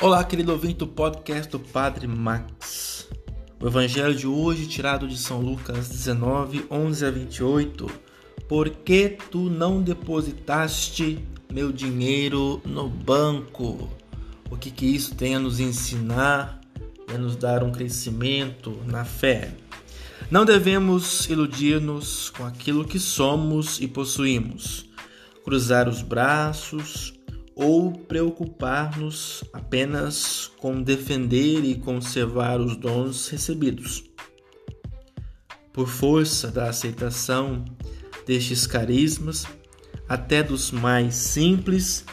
Olá, querido ouvinte do podcast do Padre Max. O evangelho de hoje, tirado de São Lucas 19, 11 a 28. Por que tu não depositaste meu dinheiro no banco? O que, que isso tem a nos ensinar e a nos dar um crescimento na fé? Não devemos iludir-nos com aquilo que somos e possuímos, cruzar os braços ou preocupar-nos apenas com defender e conservar os dons recebidos. Por força da aceitação destes carismas, até dos mais simples,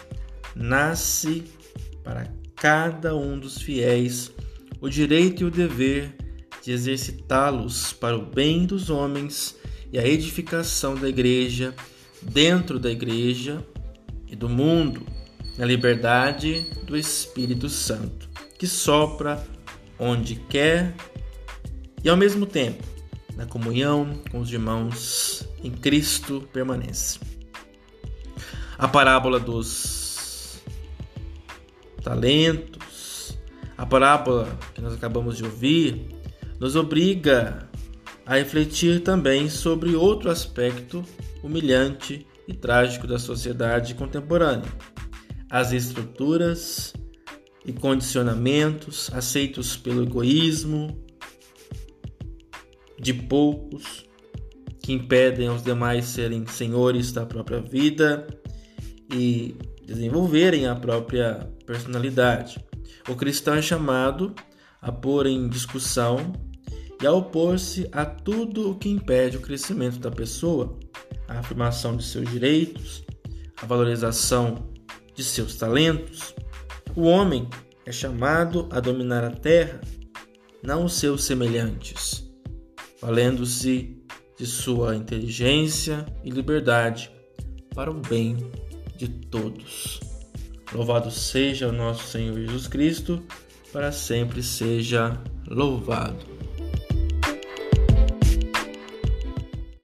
nasce para cada um dos fiéis o direito e o dever de exercitá-los para o bem dos homens e a edificação da igreja, dentro da igreja e do mundo na liberdade do Espírito Santo, que sopra onde quer e ao mesmo tempo na comunhão com os irmãos em Cristo permanece. A parábola dos talentos, a parábola que nós acabamos de ouvir, nos obriga a refletir também sobre outro aspecto humilhante e trágico da sociedade contemporânea as estruturas e condicionamentos aceitos pelo egoísmo de poucos que impedem aos demais serem senhores da própria vida e desenvolverem a própria personalidade. O cristão é chamado a pôr em discussão e a opor-se a tudo o que impede o crescimento da pessoa, a afirmação de seus direitos, a valorização de seus talentos. O homem é chamado a dominar a terra, não os seus semelhantes, valendo-se de sua inteligência e liberdade para o bem de todos. Louvado seja o nosso Senhor Jesus Cristo, para sempre seja louvado.